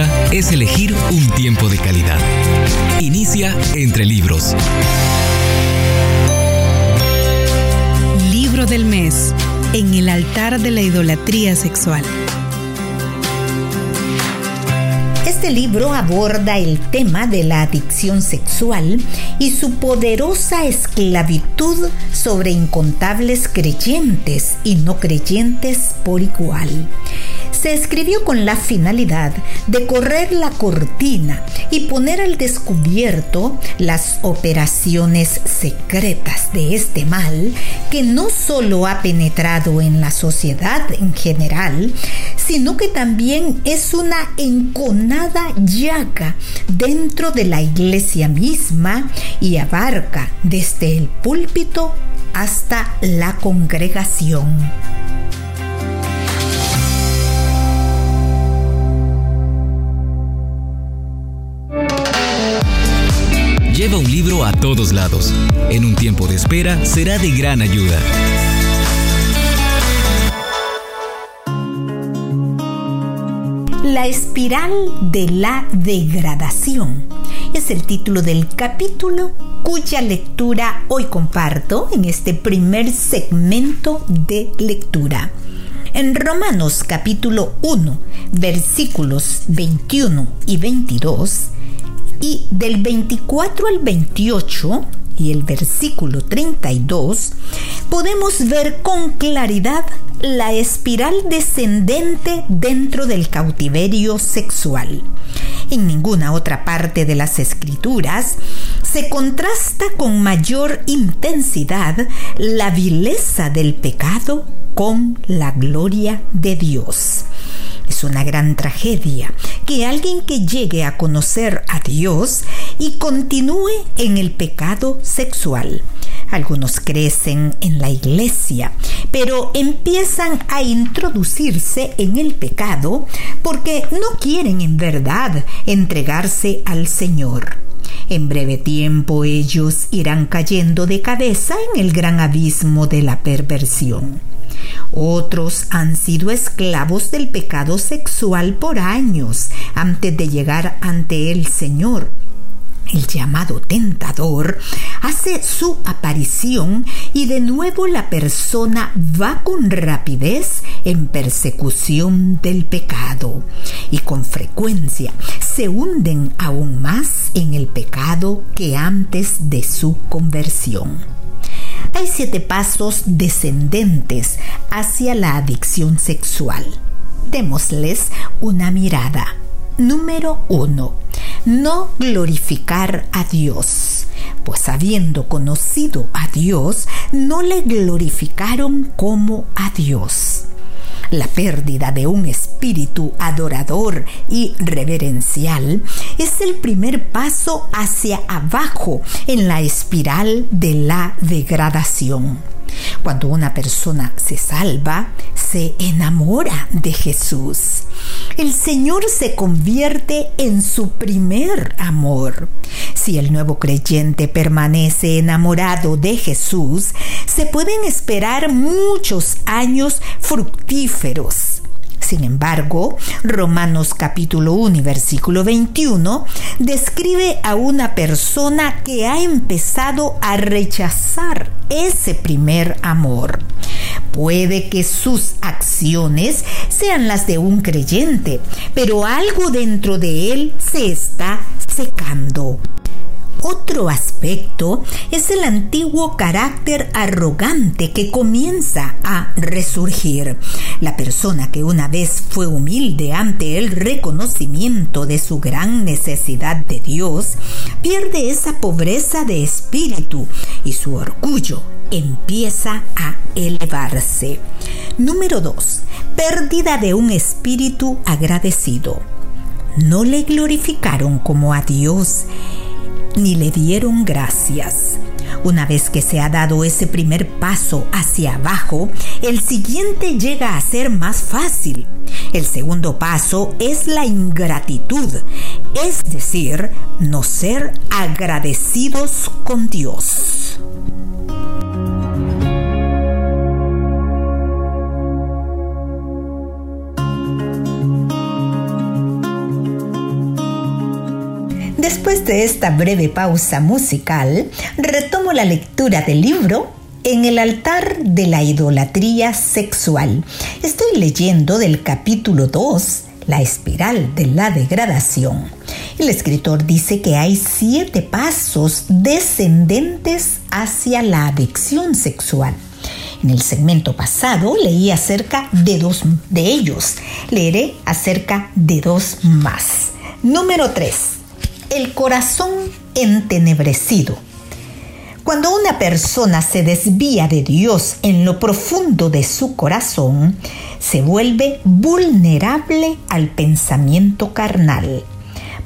es elegir un tiempo de calidad. Inicia entre libros. Libro del mes en el altar de la idolatría sexual. Este libro aborda el tema de la adicción sexual y su poderosa esclavitud sobre incontables creyentes y no creyentes por igual se escribió con la finalidad de correr la cortina y poner al descubierto las operaciones secretas de este mal que no solo ha penetrado en la sociedad en general, sino que también es una enconada llaga dentro de la iglesia misma y abarca desde el púlpito hasta la congregación. A todos lados. En un tiempo de espera será de gran ayuda. La espiral de la degradación es el título del capítulo cuya lectura hoy comparto en este primer segmento de lectura. En Romanos capítulo 1, versículos 21 y 22, y del 24 al 28 y el versículo 32 podemos ver con claridad la espiral descendente dentro del cautiverio sexual. En ninguna otra parte de las escrituras se contrasta con mayor intensidad la vileza del pecado con la gloria de Dios. Es una gran tragedia que alguien que llegue a conocer a Dios y continúe en el pecado sexual. Algunos crecen en la iglesia, pero empiezan a introducirse en el pecado porque no quieren en verdad entregarse al Señor. En breve tiempo ellos irán cayendo de cabeza en el gran abismo de la perversión. Otros han sido esclavos del pecado sexual por años antes de llegar ante el Señor. El llamado tentador hace su aparición y de nuevo la persona va con rapidez en persecución del pecado y con frecuencia se hunden aún más en el pecado que antes de su conversión. Hay siete pasos descendentes hacia la adicción sexual. Démosles una mirada. Número uno. No glorificar a Dios. Pues habiendo conocido a Dios, no le glorificaron como a Dios. La pérdida de un espíritu adorador y reverencial es el primer paso hacia abajo en la espiral de la degradación. Cuando una persona se salva, se enamora de Jesús. El Señor se convierte en su primer amor. Si el nuevo creyente permanece enamorado de Jesús, se pueden esperar muchos años fructíferos sin embargo, Romanos capítulo 1 y versículo 21 describe a una persona que ha empezado a rechazar ese primer amor. Puede que sus acciones sean las de un creyente, pero algo dentro de él se está secando. Otro aspecto es el antiguo carácter arrogante que comienza a resurgir. La persona que una vez fue humilde ante el reconocimiento de su gran necesidad de Dios, pierde esa pobreza de espíritu y su orgullo empieza a elevarse. Número 2. Pérdida de un espíritu agradecido. No le glorificaron como a Dios ni le dieron gracias. Una vez que se ha dado ese primer paso hacia abajo, el siguiente llega a ser más fácil. El segundo paso es la ingratitud, es decir, no ser agradecidos con Dios. Después de esta breve pausa musical, retomo la lectura del libro En el altar de la idolatría sexual. Estoy leyendo del capítulo 2, La espiral de la degradación. El escritor dice que hay siete pasos descendentes hacia la adicción sexual. En el segmento pasado leí acerca de dos de ellos. Leeré acerca de dos más. Número 3. El corazón entenebrecido. Cuando una persona se desvía de Dios en lo profundo de su corazón, se vuelve vulnerable al pensamiento carnal.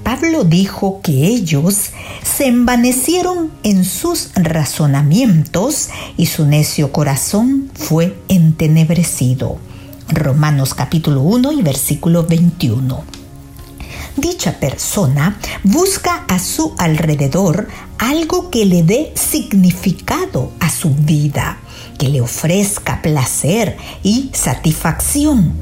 Pablo dijo que ellos se envanecieron en sus razonamientos y su necio corazón fue entenebrecido. Romanos capítulo 1 y versículo 21. Dicha persona busca a su alrededor algo que le dé significado a su vida, que le ofrezca placer y satisfacción,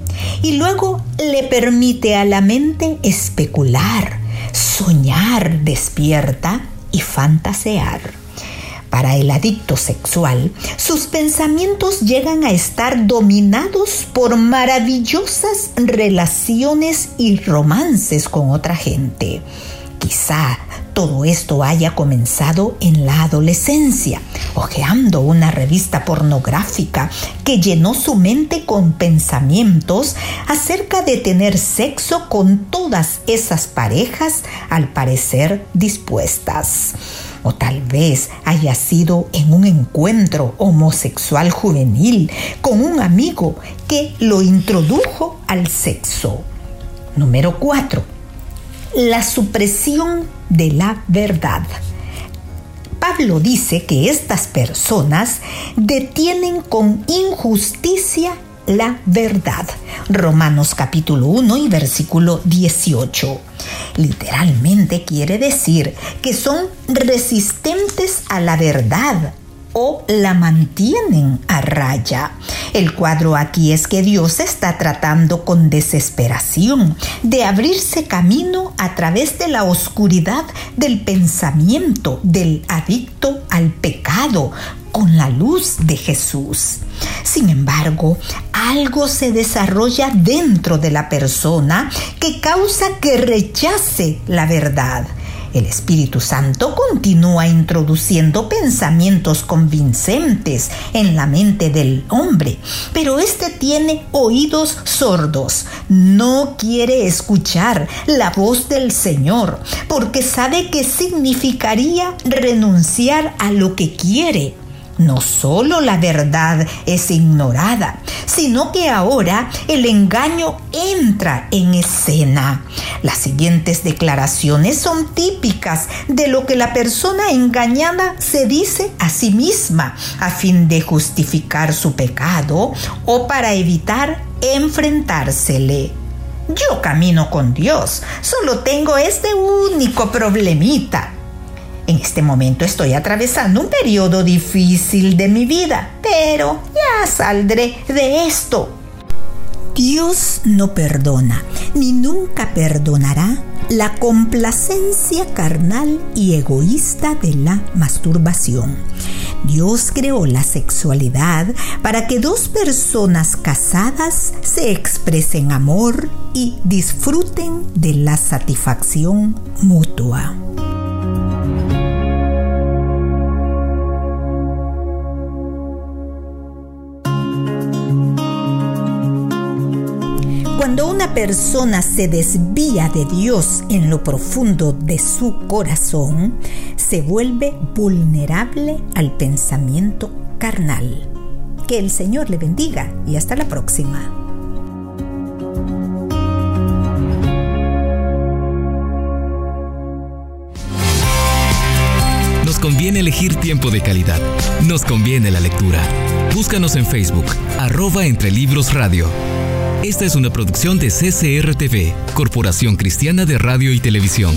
y luego le permite a la mente especular, soñar despierta y fantasear. Para el adicto sexual, sus pensamientos llegan a estar dominados por maravillosas relaciones y romances con otra gente. Quizá todo esto haya comenzado en la adolescencia, hojeando una revista pornográfica que llenó su mente con pensamientos acerca de tener sexo con todas esas parejas al parecer dispuestas. O tal vez haya sido en un encuentro homosexual juvenil con un amigo que lo introdujo al sexo. Número 4 la supresión de la verdad. Pablo dice que estas personas detienen con injusticia la verdad. Romanos capítulo 1 y versículo 18. Literalmente quiere decir que son resistentes a la verdad o la mantienen a raya. El cuadro aquí es que Dios está tratando con desesperación de abrirse camino a través de la oscuridad del pensamiento del adicto al pecado con la luz de Jesús. Sin embargo, algo se desarrolla dentro de la persona que causa que rechace la verdad el Espíritu Santo continúa introduciendo pensamientos convincentes en la mente del hombre, pero éste tiene oídos sordos, no quiere escuchar la voz del Señor, porque sabe que significaría renunciar a lo que quiere no solo la verdad es ignorada, sino que ahora el engaño entra en escena. Las siguientes declaraciones son típicas de lo que la persona engañada se dice a sí misma a fin de justificar su pecado o para evitar enfrentársele. Yo camino con Dios, solo tengo este único problemita en este momento estoy atravesando un periodo difícil de mi vida, pero ya saldré de esto. Dios no perdona, ni nunca perdonará la complacencia carnal y egoísta de la masturbación. Dios creó la sexualidad para que dos personas casadas se expresen amor y disfruten de la satisfacción mutua. Persona se desvía de Dios en lo profundo de su corazón, se vuelve vulnerable al pensamiento carnal. Que el Señor le bendiga y hasta la próxima. Nos conviene elegir tiempo de calidad. Nos conviene la lectura. Búscanos en Facebook, arroba entre libros radio. Esta es una producción de CCRTV, Corporación Cristiana de Radio y Televisión.